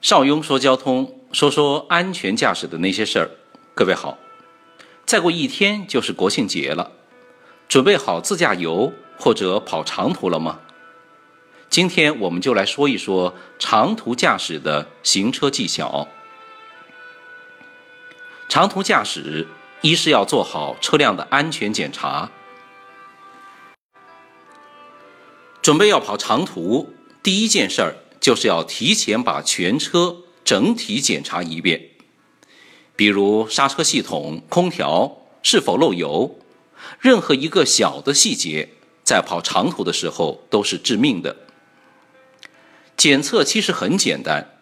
邵雍说交通，说说安全驾驶的那些事儿。各位好，再过一天就是国庆节了，准备好自驾游或者跑长途了吗？今天我们就来说一说长途驾驶的行车技巧。长途驾驶，一是要做好车辆的安全检查。准备要跑长途，第一件事儿。就是要提前把全车整体检查一遍，比如刹车系统、空调是否漏油，任何一个小的细节，在跑长途的时候都是致命的。检测其实很简单，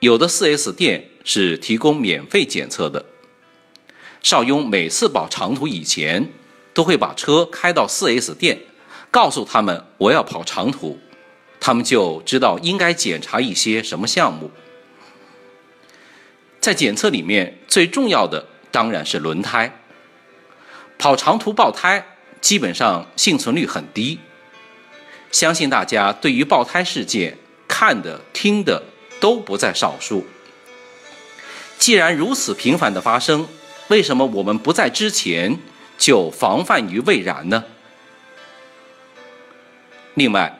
有的 4S 店是提供免费检测的。邵雍每次跑长途以前，都会把车开到 4S 店，告诉他们我要跑长途。他们就知道应该检查一些什么项目。在检测里面最重要的当然是轮胎。跑长途爆胎基本上幸存率很低，相信大家对于爆胎事件看的听的都不在少数。既然如此频繁的发生，为什么我们不在之前就防范于未然呢？另外。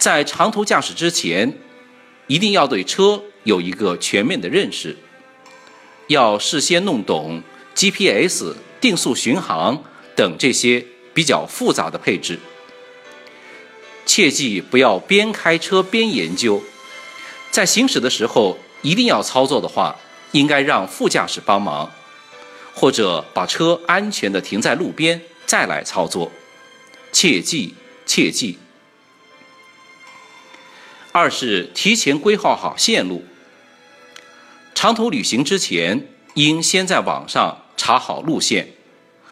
在长途驾驶之前，一定要对车有一个全面的认识，要事先弄懂 GPS、定速巡航等这些比较复杂的配置。切记不要边开车边研究，在行驶的时候一定要操作的话，应该让副驾驶帮忙，或者把车安全的停在路边再来操作。切记，切记。二是提前规划好线路。长途旅行之前，应先在网上查好路线，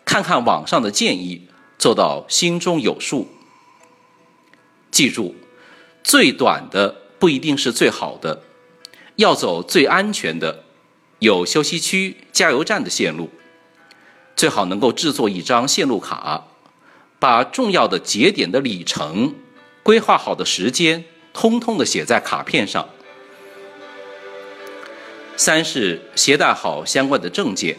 看看网上的建议，做到心中有数。记住，最短的不一定是最好的，要走最安全的，有休息区、加油站的线路。最好能够制作一张线路卡，把重要的节点的里程、规划好的时间。通通的写在卡片上。三是携带好相关的证件。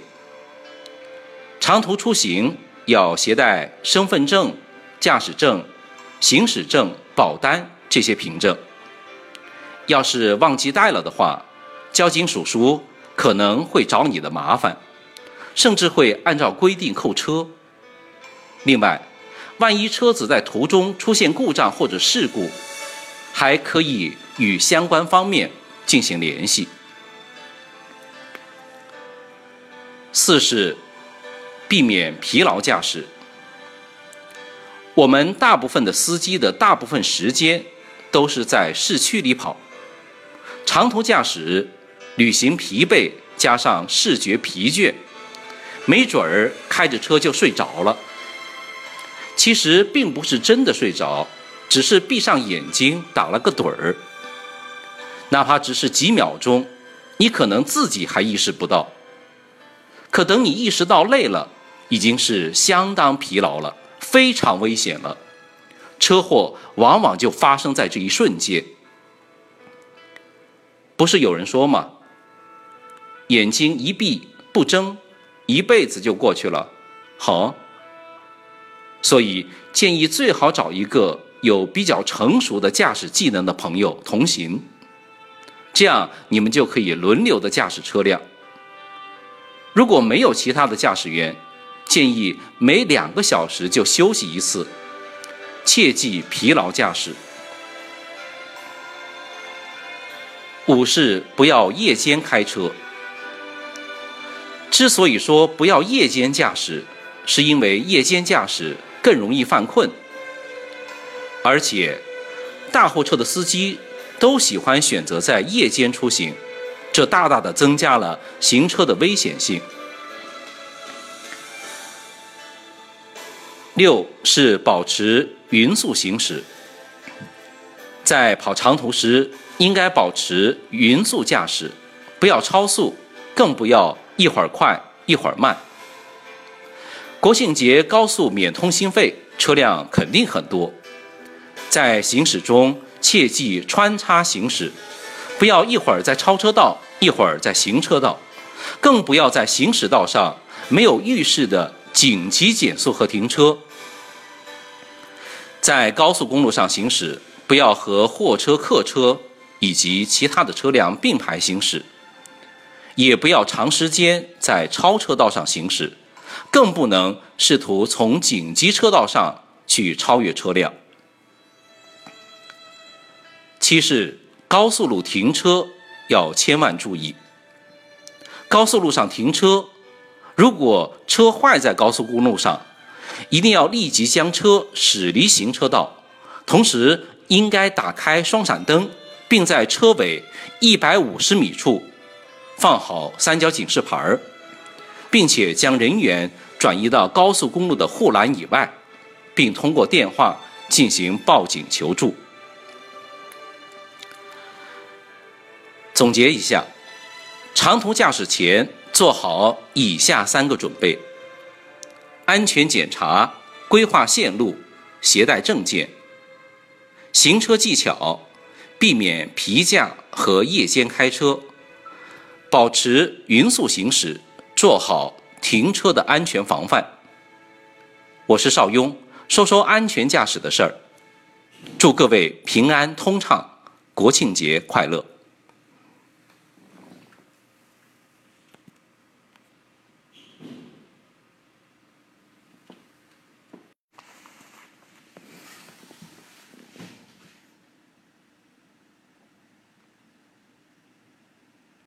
长途出行要携带身份证、驾驶证、行驶证、保单这些凭证。要是忘记带了的话，交警叔叔可能会找你的麻烦，甚至会按照规定扣车。另外，万一车子在途中出现故障或者事故，还可以与相关方面进行联系。四是避免疲劳驾驶。我们大部分的司机的大部分时间都是在市区里跑，长途驾驶，旅行疲惫加上视觉疲倦，没准儿开着车就睡着了。其实并不是真的睡着。只是闭上眼睛打了个盹儿，哪怕只是几秒钟，你可能自己还意识不到。可等你意识到累了，已经是相当疲劳了，非常危险了。车祸往往就发生在这一瞬间。不是有人说吗？眼睛一闭不睁，一辈子就过去了。好，所以建议最好找一个。有比较成熟的驾驶技能的朋友同行，这样你们就可以轮流的驾驶车辆。如果没有其他的驾驶员，建议每两个小时就休息一次，切忌疲劳驾驶。五是不要夜间开车。之所以说不要夜间驾驶，是因为夜间驾驶更容易犯困。而且，大货车的司机都喜欢选择在夜间出行，这大大的增加了行车的危险性。六是保持匀速行驶，在跑长途时应该保持匀速驾驶，不要超速，更不要一会儿快一会儿慢。国庆节高速免通行费，车辆肯定很多。在行驶中切忌穿插行驶，不要一会儿在超车道，一会儿在行车道，更不要在行驶道上没有预示的紧急减速和停车。在高速公路上行驶，不要和货车、客车以及其他的车辆并排行驶，也不要长时间在超车道上行驶，更不能试图从紧急车道上去超越车辆。七是高速路停车要千万注意。高速路上停车，如果车坏在高速公路上，一定要立即将车驶离行车道，同时应该打开双闪灯，并在车尾一百五十米处放好三角警示牌儿，并且将人员转移到高速公路的护栏以外，并通过电话进行报警求助。总结一下，长途驾驶前做好以下三个准备。安全检查、规划线路、携带证件。行车技巧：避免皮驾和夜间开车，保持匀速行驶，做好停车的安全防范。我是邵雍，说说安全驾驶的事儿。祝各位平安通畅，国庆节快乐！